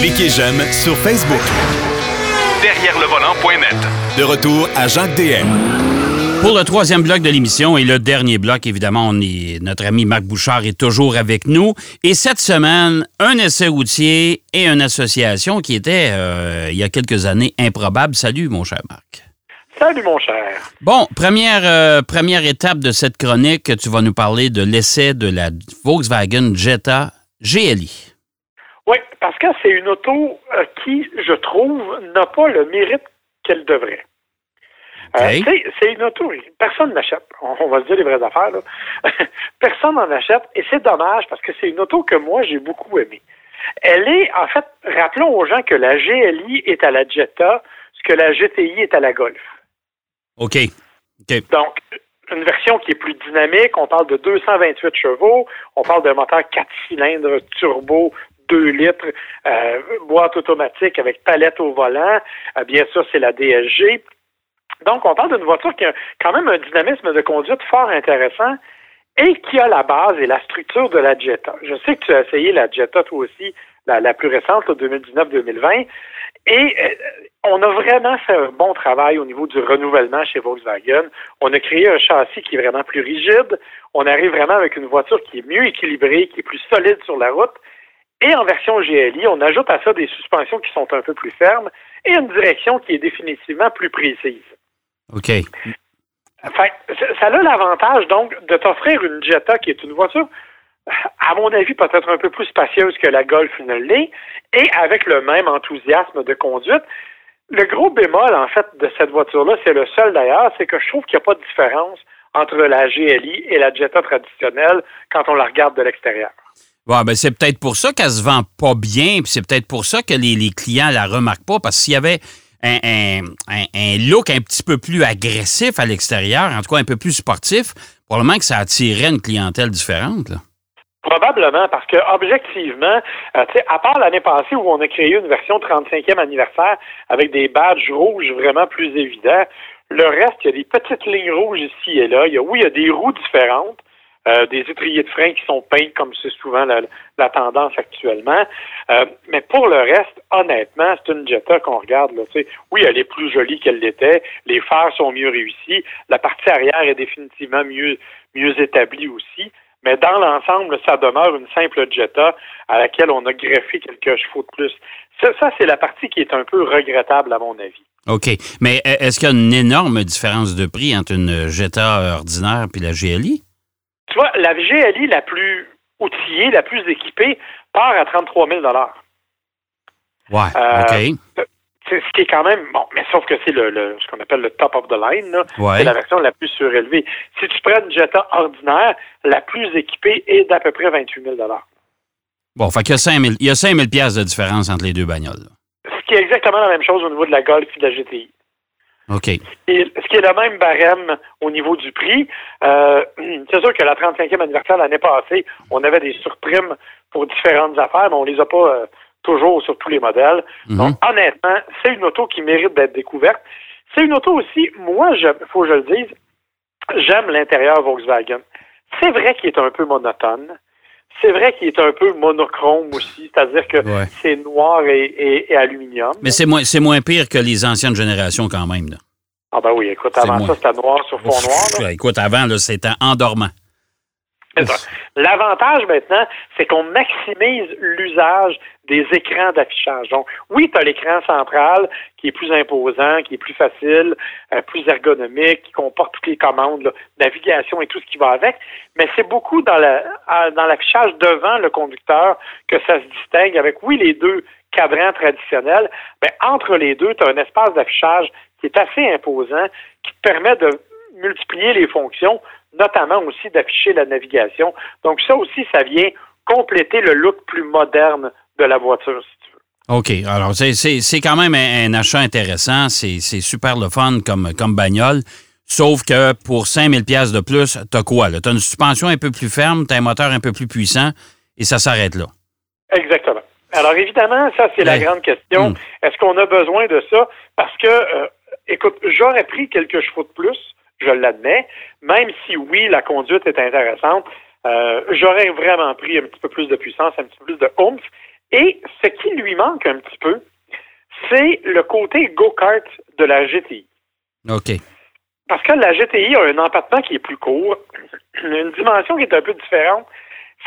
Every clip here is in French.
Cliquez j'aime sur Facebook. Derrière le volant.net. De retour à Jacques DM. Pour le troisième bloc de l'émission et le dernier bloc, évidemment, on est, notre ami Marc Bouchard est toujours avec nous. Et cette semaine, un essai routier et une association qui était, euh, il y a quelques années, improbable. Salut, mon cher Marc. Salut, mon cher. Bon, première, euh, première étape de cette chronique, tu vas nous parler de l'essai de la Volkswagen Jetta GLI. Oui, parce que c'est une auto euh, qui, je trouve, n'a pas le mérite qu'elle devrait. Euh, c'est une auto, personne n'achète. On, va se dire les vraies affaires. Là. personne n'en achète et c'est dommage parce que c'est une auto que moi j'ai beaucoup aimée. Elle est, en fait, rappelons aux gens que la GLI est à la Jetta, ce que la GTI est à la Golf. OK. Donc, une version qui est plus dynamique. On parle de 228 chevaux. On parle d'un moteur 4 cylindres turbo 2 litres, euh, boîte automatique avec palette au volant. Euh, bien sûr, c'est la DSG. Donc, on parle d'une voiture qui a quand même un dynamisme de conduite fort intéressant et qui a la base et la structure de la Jetta. Je sais que tu as essayé la Jetta toi aussi, la, plus récente, 2019-2020, et euh, on a vraiment fait un bon travail au niveau du renouvellement chez Volkswagen. On a créé un châssis qui est vraiment plus rigide. On arrive vraiment avec une voiture qui est mieux équilibrée, qui est plus solide sur la route. Et en version GLI, on ajoute à ça des suspensions qui sont un peu plus fermes et une direction qui est définitivement plus précise. OK. Enfin, ça a l'avantage, donc, de t'offrir une Jetta qui est une voiture, à mon avis, peut-être un peu plus spacieuse que la Golf ne l'est, et avec le même enthousiasme de conduite. Le gros bémol, en fait, de cette voiture-là, c'est le seul d'ailleurs, c'est que je trouve qu'il n'y a pas de différence entre la GLI et la Jetta traditionnelle quand on la regarde de l'extérieur. Bon, ben c'est peut-être pour ça qu'elle se vend pas bien, puis c'est peut-être pour ça que les, les clients la remarquent pas, parce s'il y avait un, look un petit peu plus agressif à l'extérieur, en tout cas un peu plus sportif, probablement que ça attirerait une clientèle différente. Probablement, parce que objectivement, euh, à part l'année passée où on a créé une version 35e anniversaire avec des badges rouges vraiment plus évidents, le reste, il y a des petites lignes rouges ici et là. Il y a, oui, il y a des roues différentes, euh, des étriers de frein qui sont peints comme c'est souvent la, tendance actuellement. Euh, mais pour le reste, honnêtement, c'est une Jetta qu'on regarde. Là, oui, elle est plus jolie qu'elle l'était. Les phares sont mieux réussis. La partie arrière est définitivement mieux, établie aussi. Mais dans l'ensemble, ça demeure une simple Jetta à laquelle on a greffé quelques chevaux de plus. Ça, ça c'est la partie qui est un peu regrettable à mon avis. OK. Mais e, est-ce qu'il y a une énorme différence de prix entre une Jetta ordinaire et la GLI? Tu vois, la GLI la plus outillée, la plus équipée, part à 33 000 Ouais, euh, OK. C'est ce qui est quand même bon, mais sauf que c'est le, ce qu'on appelle le top of the line, là. c'est la version la plus surélevée. Si tu prends une Jetta ordinaire, la plus équipée est d'à peu près 28 000 Bon, fait qu'il y a 5 000, il y a 5 000 de différence entre les deux bagnoles. Ce qui est exactement la même chose au niveau de la Golf et de la GTI. OK. Et ce qui est le même barème au niveau du prix. Euh, c'est sûr que la 35e anniversaire l'année passée, on avait des surprimes pour différentes affaires, mais on les a pas euh, toujours sur tous les modèles. Mhm. Donc, honnêtement, c'est une auto qui mérite d'être découverte. C'est une auto aussi, moi, il faut que je le dise, j'aime l'intérieur Volkswagen. C'est vrai qu'il est un peu monotone. C'est vrai qu'il est un peu monochrome aussi, c'est-à-dire que c'est noir et, aluminium. Mais c'est moins, c'est moins pire que les anciennes générations quand même. Là. Ah ben oui, écoute, avant ça, c'était noir sur fond noir. Écoute, avant, c'était endormant. L'avantage maintenant, c'est qu'on maximise l'usage des écrans d'affichage. Donc, oui, tu as l'écran central qui est plus imposant, qui est plus facile, euh, plus ergonomique, qui comporte toutes les commandes, navigation et tout ce qui va avec, mais c'est beaucoup dans l'affichage devant le conducteur que ça se distingue avec, oui, les deux cadrans traditionnels, mais entre les deux, tu as un espace d'affichage qui est assez imposant, qui te permet de multiplier les fonctions, notamment aussi d'afficher la navigation. Donc ça aussi, ça vient compléter le look plus moderne de la voiture, si tu veux. OK. Alors, c'est quand même un, achat intéressant. C'est super le fun comme, comme bagnole. Sauf que pour 5000 pièces de plus, tu as quoi? Tu as une suspension un peu plus ferme, tu as un moteur un peu plus puissant et ça s'arrête là. Exactement. Alors évidemment, ça c'est la grande question. Hmm. Est-ce qu'on a besoin de ça? Parce que, euh, écoute, j'aurais pris quelques chevaux de plus, je l'admets, même si oui, la conduite est intéressante, euh, j'aurais vraiment pris un petit peu plus de puissance, un petit peu plus de oomph. Et ce qui lui manque un petit peu, c'est le côté go-kart de la GTI. OK. Parce que la GTI a un empattement qui est plus court, une dimension qui est un peu différente.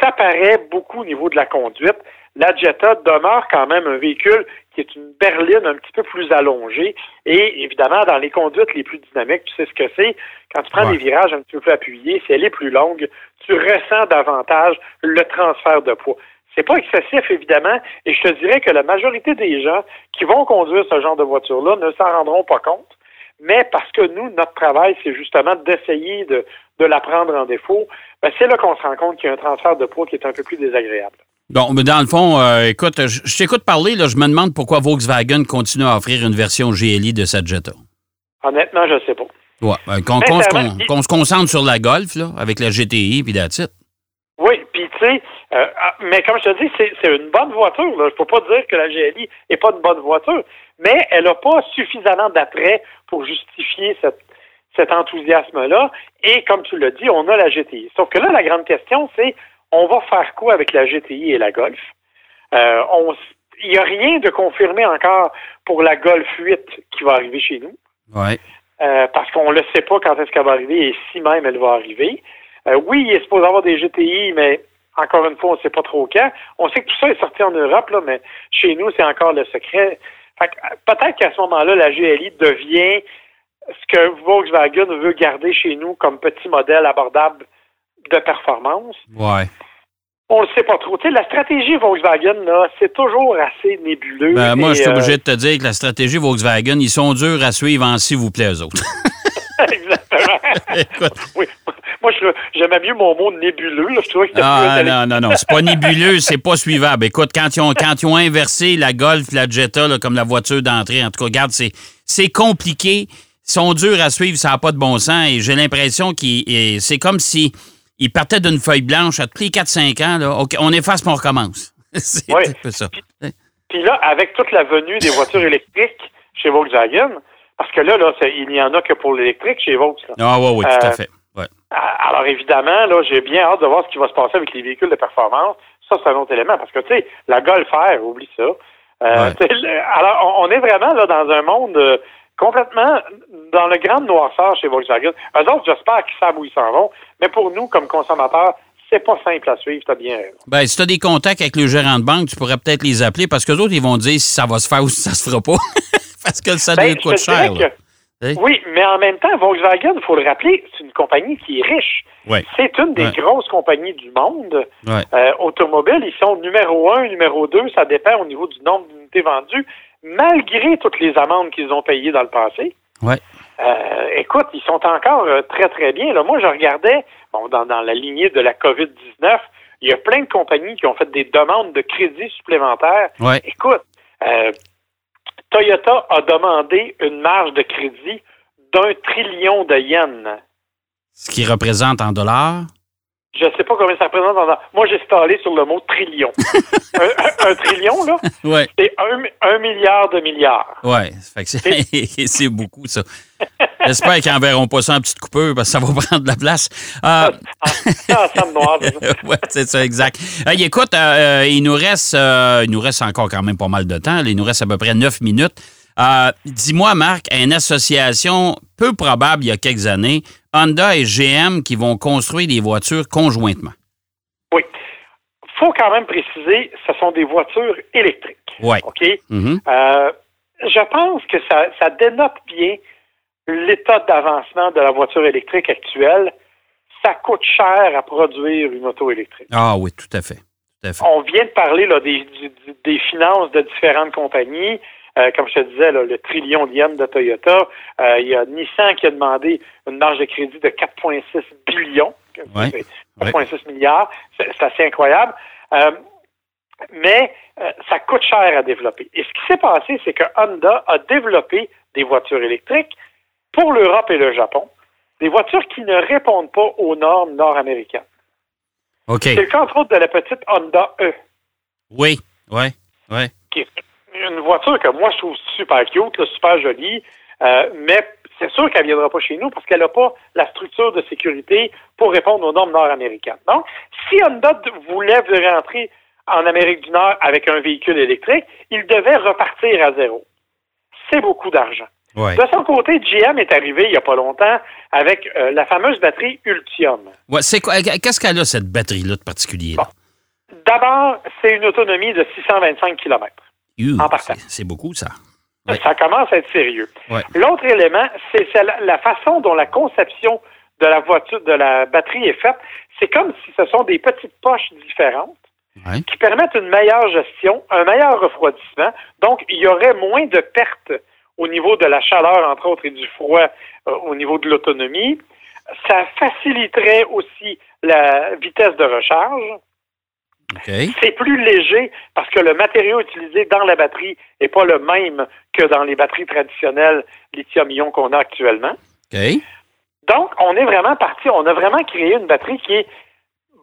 Ça paraît beaucoup au niveau de la conduite. La Jetta demeure quand même un véhicule qui est une berline un petit peu plus allongée. Et évidemment, dans les conduites les plus dynamiques, tu sais ce que c'est. Quand tu prends Ouais. des virages un petit peu plus appuyés, si elle est plus longue, tu ressens davantage le transfert de poids. C'est pas excessif, évidemment, et je te dirais que la majorité des gens qui vont conduire ce genre de voiture-là ne s'en rendront pas compte. Mais parce que nous, notre travail, c'est justement d'essayer de, de la prendre en défaut, ben, c'est là qu'on se rend compte qu'il y a un transfert de poids qui est un peu plus désagréable. Bon, mais dans le fond, euh, écoute, je, je t'écoute parler, là, je me demande pourquoi Volkswagen continue à offrir une version GLI de sa Jetta. Honnêtement, je ne sais pas. Ouais, euh, qu'on se concentre sur la Golf, là, avec la GTI, puis that's it. Oui, puis tu sais, euh, ah, mais comme je te dis, c'est une bonne voiture. Là. Je peux pas dire que la GLI est pas une bonne voiture, mais elle n'a pas suffisamment d'attrait pour justifier cette, cet enthousiasme-là. Et comme tu l'as dit, on a la GTI. Sauf que là, la grande question, c'est on va faire quoi avec la GTI et la Golf? Euh, on il n'y a rien de confirmé encore pour la Golf 8 qui va arriver chez nous. Ouais. Euh, parce qu'on ne sait pas quand est-ce qu'elle va arriver et si même elle va arriver. Euh, oui, il est supposé avoir des GTI, mais encore une fois, on ne sait pas trop quand. On sait que tout ça est sorti en Europe, là, mais chez nous, c'est encore le secret. Fait que, peut-être qu'à ce moment-là, la GLI devient ce que Volkswagen veut garder chez nous comme petit modèle abordable de performance. Ouais. On ne le sait pas trop. Tu sais, la stratégie Volkswagen, là, c'est toujours assez nébuleux. Ben, moi, je suis euh, obligé de te dire que la stratégie Volkswagen, ils sont durs à suivre en s'il vous plaît, eux autres. Exactement. Écoute. oui. Moi, j'aimais mieux mon mot nébuleux. Là. Je trouvais que c'était Ah, plus non, non, non. C'est pas nébuleux, c'est pas suivable. Écoute, quand ils ont, quand ils ont inversé la Golf, la Jetta, là, comme la voiture d'entrée, en tout cas, regarde, c'est, c'est compliqué. Ils sont durs à suivre, ça n'a pas de bon sens. Et j'ai l'impression qu'ils, c'est comme si ils partaient d'une feuille blanche à tous les 4-5 ans. Là. OK, on efface, mais on recommence. c'est Oui. un peu ça. Puis là, avec toute la venue des voitures électriques chez Volkswagen, parce que là, là il n'y en a que pour l'électrique chez Volkswagen. Ah, oui, oui, tout à Euh, fait. Ouais. Alors évidemment, là, j'ai bien hâte de voir ce qui va se passer avec les véhicules de performance. Ça, c'est un autre élément, parce que, tu sais, la Golf R, oublie ça. Euh, Ouais. alors, on, on est vraiment là dans un monde euh, complètement dans le grand noirceur chez Volkswagen. Eux autres, j'espère qu'ils savent où ils s'en vont, mais pour nous, comme consommateurs, c'est pas simple à suivre, t'as bien raison. Ben, si tu as des contacts avec le gérant de banque, tu pourrais peut-être les appeler parce que autres, ils vont dire si ça va se faire ou si ça se fera pas. parce que ça Ben, coûte cher. que- Hein? Oui, mais en même temps, Volkswagen, il faut le rappeler, c'est une compagnie qui est riche. Ouais. C'est une des Ouais. grosses compagnies du monde. Ouais. Euh, automobile, ils sont numéro un, numéro deux, ça dépend au niveau du nombre d'unités vendues, malgré toutes les amendes qu'ils ont payées dans le passé. Ouais. Euh, écoute, ils sont encore euh, très, très bien. Là, moi, je regardais, bon, dans, dans la lignée de la COVID-19, il y a plein de compagnies qui ont fait des demandes de crédits supplémentaires. Ouais. Écoute, euh, Toyota a demandé une marge de crédit d'un trillion de yens. Ce qui représente en dollars? Je ne sais pas combien ça représente. En... Moi, j'ai stallé sur le mot trillion. un, un- un trillion, là, Ouais. c'est un, un milliard de milliards. C'est, c'est beaucoup, ça. J'espère qu'ils n'enverront pas ça en petite coupure parce que ça va prendre de la place. Euh, Ah, ouais, c'est ça, exact. Hey, écoute, euh, euh, il, nous reste, euh, il nous reste encore quand même pas mal de temps. Il nous reste à peu près neuf minutes. Euh, dis-moi, Marc, une association peu probable il y a quelques années, Honda et GM qui vont construire des voitures conjointement. Oui. faut quand même préciser, ce sont des voitures électriques. Ouais. OK? Mhm. Euh, je pense que ça, ça dénote bien l'état d'avancement de la voiture électrique actuelle. Ça coûte cher à produire une auto électrique. Ah oui, tout à fait. Tout à fait. On vient de parler là, des, finances de différentes compagnies. Euh, comme je te disais, là, le trillion de yens de Toyota. Euh, il y a Nissan qui a demandé une marge de crédit de 4,6 billions. Ouais. C'est 4,6 milliards. C'est assez incroyable. Euh, mais ça coûte cher à développer. Et ce qui s'est passé, c'est que Honda a développé des voitures électriques pour l'Europe et le Japon, des voitures qui ne répondent pas aux normes nord-américaines. OK. C'est le cas, entre autres, de la petite Honda E. Oui, oui, oui. qui est une voiture que moi je trouve super cute, là, super jolie, euh, mais c'est sûr qu'elle ne viendra pas chez nous parce qu'elle n'a pas la structure de sécurité pour répondre aux normes nord-américaines. Donc, si Honda voulait rentrer en Amérique du Nord avec un véhicule électrique, il devait repartir à zéro. C'est beaucoup d'argent. Ouais. De son côté, GM est arrivé il n'y a pas longtemps avec euh, la fameuse batterie Ultium. Ouais, c'est quoi, qu'est-ce qu'elle a, cette batterie-là de particulier? D'abord, c'est une autonomie de 625 km. Youh, en partant. c'est, c'est beaucoup, ça. Ouais. Ça commence à être sérieux. Ouais. L'autre élément, c'est c'est la, la façon dont la conception de la voiture, de la batterie est faite. C'est comme si ce sont des petites poches différentes qui permettent une meilleure gestion, un meilleur refroidissement. Donc, il y aurait moins de pertes au niveau de la chaleur, entre autres, et du froid euh, au niveau de l'autonomie. Ça faciliterait aussi la vitesse de recharge. C'est plus léger parce que le matériau utilisé dans la batterie n'est pas le même que dans les batteries traditionnelles lithium-ion qu'on a actuellement. Donc, on est vraiment parti, on a vraiment créé une batterie qui est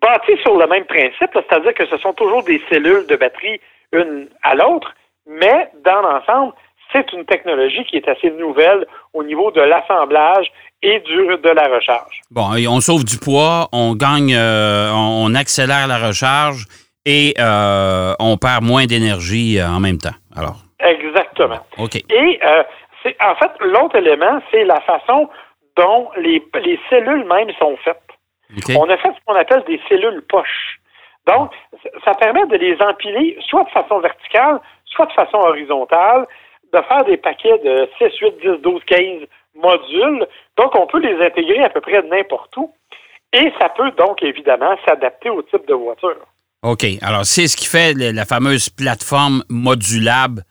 bâtie sur le même principe, c'est-à-dire que ce sont toujours des cellules de batterie une à l'autre, mais dans l'ensemble, c'est une technologie qui est assez nouvelle au niveau de l'assemblage et du, de la recharge. Bon, et on sauve du poids, on gagne, euh, on, accélère la recharge et euh, on perd moins d'énergie euh, en même temps. Alors, Exactement. OK. Et euh, c'est en fait l'autre élément, c'est la façon dont les, les cellules même sont faites. On a fait ce qu'on appelle des cellules poches. Donc, ça permet de les empiler soit de façon verticale, soit de façon horizontale, de faire des paquets de 6, 8, 10, 12, 15 modules. Donc, on peut les intégrer à peu près n'importe où. Et ça peut donc évidemment s'adapter au type de voiture. OK. Alors, c'est ce qui fait la fameuse plateforme modulable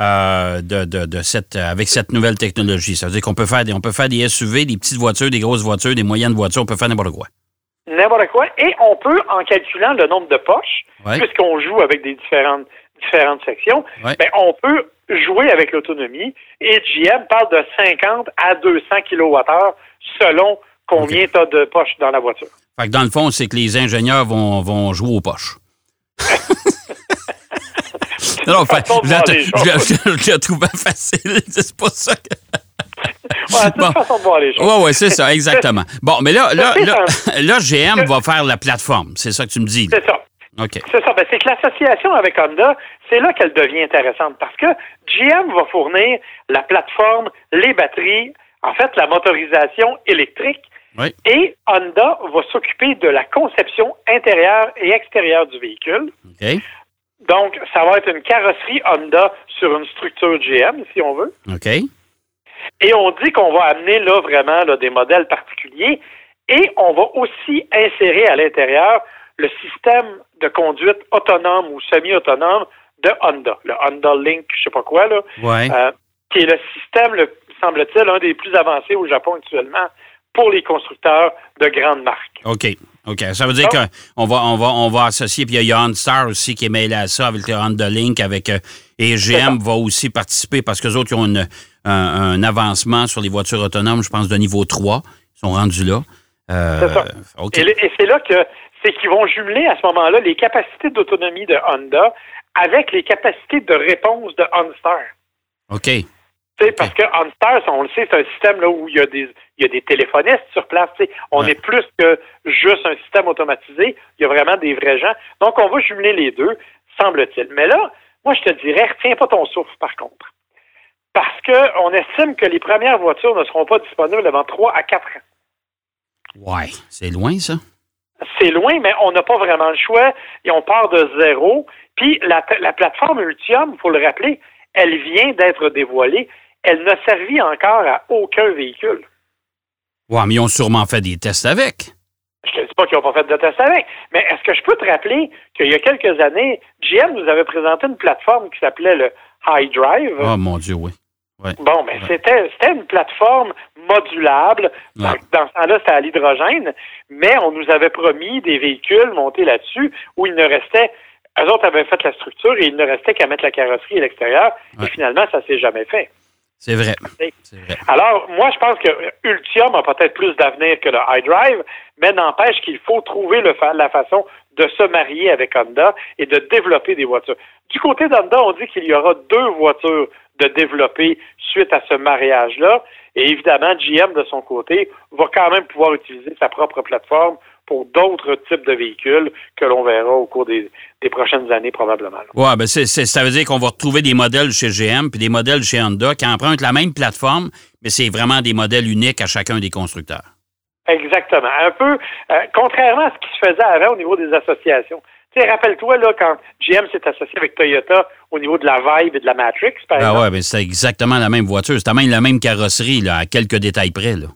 euh, de, de- de cette, avec cette nouvelle technologie. Ça veut dire qu'on peut faire des, on peut faire des SUV, des petites voitures, des grosses voitures, des moyennes voitures, on peut faire n'importe quoi. N'importe quoi. Et on peut, en calculant le nombre de poches, Ouais. puisqu'on joue avec des différentes, différentes sections, Ouais. ben, on peut jouer avec l'autonomie. Et GM parle de 50 à 200 kWh selon combien tu as de poches dans la voiture. Fait que dans le fond, c'est que les ingénieurs vont, vont jouer aux poches. non, fait, je, la- je, choses. la- je- je la trouvais facile. C'est pas ça que. Ouais, c'est Bon. une façon de voir les choses. Oui, oui, c'est ça, exactement. Bon, mais là, là, là, là, GM va faire la plateforme. C'est ça que tu me dis. C'est ça. OK. C'est ça. Ben, c'est que l'association avec Honda, c'est là qu'elle devient intéressante parce que GM va fournir la plateforme, les batteries, en fait, la motorisation électrique. Oui. Et Honda va s'occuper de la conception intérieure et extérieure du véhicule. Donc, ça va être une carrosserie Honda sur une structure GM, si on veut. OK. Et on dit qu'on va amener là vraiment là, des modèles particuliers. Et on va aussi insérer à l'intérieur le système de conduite autonome ou semi-autonome de Honda, le Honda Link, je sais pas quoi, là, Ouais. euh, qui est le système, le, semble-t-il, un des plus avancés au Japon actuellement pour les constructeurs de grandes marques. OK. OK. Ça veut dire qu'on va, on va, on va associer, puis il y a OnStar aussi qui est mêlé à ça avec le Honda Link, avec, euh, et GM va aussi participer parce que autres, ils ont une- un, un avancement sur les voitures autonomes, je pense, de niveau 3. Ils sont rendus là. Euh, C'est ça. Et c'est là que c'est qu'ils vont jumeler à ce moment-là les capacités d'autonomie de Honda avec les capacités de réponse de OnStar. OK. Parce que OnStar, on le sait, c'est un système là, où il y, a des, il y a des téléphonistes sur place. On Ouais. est plus que juste un système automatisé. Il y a vraiment des vrais gens. Donc, on va jumeler les deux, semble-t-il. Mais là, moi, je te dirais, retiens pas ton souffle, par contre. Parce qu'on estime que les premières voitures ne seront pas disponibles avant 3 à 4 ans. Ouais. C'est loin, ça? C'est loin, mais on n'a pas vraiment le choix et on part de zéro. Puis la, la plateforme Ultium, il faut le rappeler, elle vient d'être dévoilée. Elle n'a servi encore à aucun véhicule. Ouais, mais ils ont sûrement fait des tests avec. Je ne te dis pas qu'ils n'ont pas fait de test avec, mais est-ce que je peux te rappeler qu'il y a quelques années, GM nous avait présenté une plateforme qui s'appelait le High Drive? Oh, mon Dieu, oui. Bon, mais c'était c'était une plateforme modulable. Dans, Ouais. dans ce temps-là, c'était à l'hydrogène, mais on nous avait promis des véhicules montés là-dessus où il ne restait. Eux autres avaient fait la structure et il ne restait qu'à mettre la carrosserie à l'extérieur. Ouais. Et finalement, ça s'est jamais fait. C'est vrai. Vrai. Alors, moi, je pense que Ultium a peut-être plus d'avenir que le iDrive, mais n'empêche qu'il faut trouver le fa- la façon de se marier avec Honda et de développer des voitures. Du côté d'Honda, on dit qu'il y aura deux voitures de développer suite à ce mariage-là. Et évidemment, GM, de son côté, va quand même pouvoir utiliser sa propre plateforme pour d'autres types de véhicules que l'on verra au cours des, prochaines années probablement. Oui, ben ça veut dire qu'on va retrouver des modèles chez GM puis des modèles chez Honda qui empruntent la même plateforme, mais c'est vraiment des modèles uniques à chacun des constructeurs. Exactement. Un peu, euh, contrairement à ce qui se faisait avant au niveau des associations. Tu sais, rappelle-toi, là, quand GM s'est associé avec Toyota au niveau de la Vibe et de la Matrix, par ah ouais, mais c'est exactement la même voiture. C'est même la même carrosserie, là, à quelques détails près, là.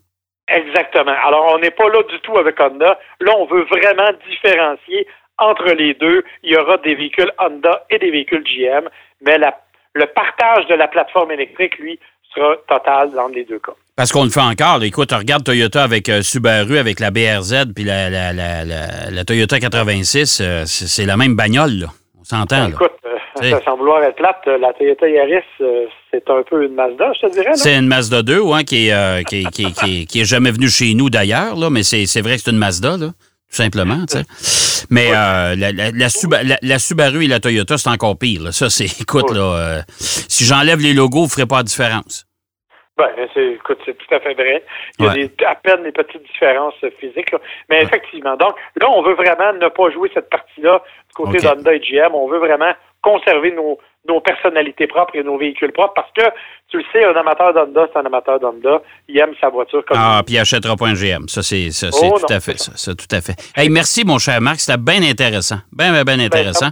Exactement. Alors, on n'est pas là du tout avec Honda. Là, on veut vraiment différencier entre les deux. Il y aura des véhicules Honda et des véhicules GM, mais le partage de la plateforme électrique, lui, sera total dans les deux cas. Parce qu'on le fait encore. Écoute, regarde Toyota avec euh, Subaru, avec la BRZ, puis la, la, la, Toyota 86, euh, c'est la même bagnole, là. On s'entend. Ben, écoute, euh, sans vouloir être plate, la Toyota Yaris, c'est un peu une Mazda, je te dirais. C'est une Mazda 2, ouais, qui, est, qui, qui, qui, qui, est jamais venue chez nous d'ailleurs, là, mais c'est vrai que c'est une Mazda, là, tout simplement. sais. Mais la, la, Subaru et la Toyota, c'est encore pire. Là. Ça, c'est, écoute, là, si j'enlève les logos, vous ne ferez pas la différence. Ben, c'est, écoute, c'est tout à fait vrai. Il y a des, à peine des petites différences physiques. Mais effectivement, donc là, on veut vraiment ne pas jouer cette partie-là du côté d'Honda et GM. On veut vraiment conserver nos, nos personnalités propres et nos véhicules propres parce que, tu le sais, un amateur d'Honda, c'est un amateur d'Honda. Il aime sa voiture comme Ah, puis il achètera pas un GM. Ça, c'est, ça, c'est oh, tout à fait ça. ça. tout à fait. Hey, merci, mon cher Marc. C'était bien intéressant. Bien, bien, bien ben, intéressant.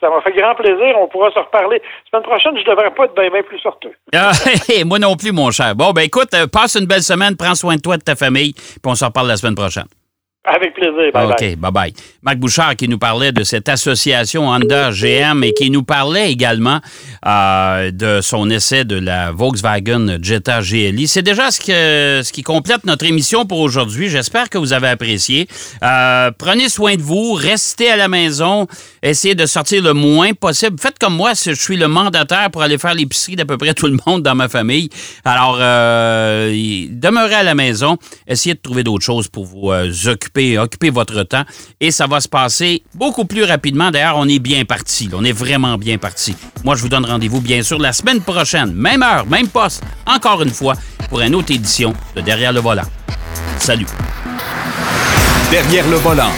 Ça m'a fait grand plaisir. On pourra se reparler. La semaine prochaine, je ne devrais pas être bien, bien plus sorteux. Ah, moi non plus, mon cher. Bon, ben écoute, euh, passe une belle semaine. Prends soin de toi, de ta famille. Puis on se reparle la semaine prochaine. Avec plaisir. Bye OK, bye-bye. Marc Bouchard qui nous parlait de cette association Honda-GM et qui nous parlait également euh, de son essai de la Volkswagen Jetta GLI. C'est déjà ce, que, ce qui complète notre émission pour aujourd'hui. J'espère que vous avez apprécié. Euh, prenez soin de vous, restez à la maison, essayez de sortir le moins possible. Faites comme moi, je suis le mandataire pour aller faire l'épicerie d'à peu près tout le monde dans ma famille. Alors, euh, demeurez à la maison, essayez de trouver d'autres choses pour vous occuper occupez, votre temps et ça va se passer beaucoup plus rapidement. D'ailleurs, on est bien parti. On est vraiment bien parti. Moi, je vous donne rendez-vous, bien sûr, la semaine prochaine, même heure, même poste, encore une fois, pour une autre édition de Derrière le volant. Salut. Derrière le volant.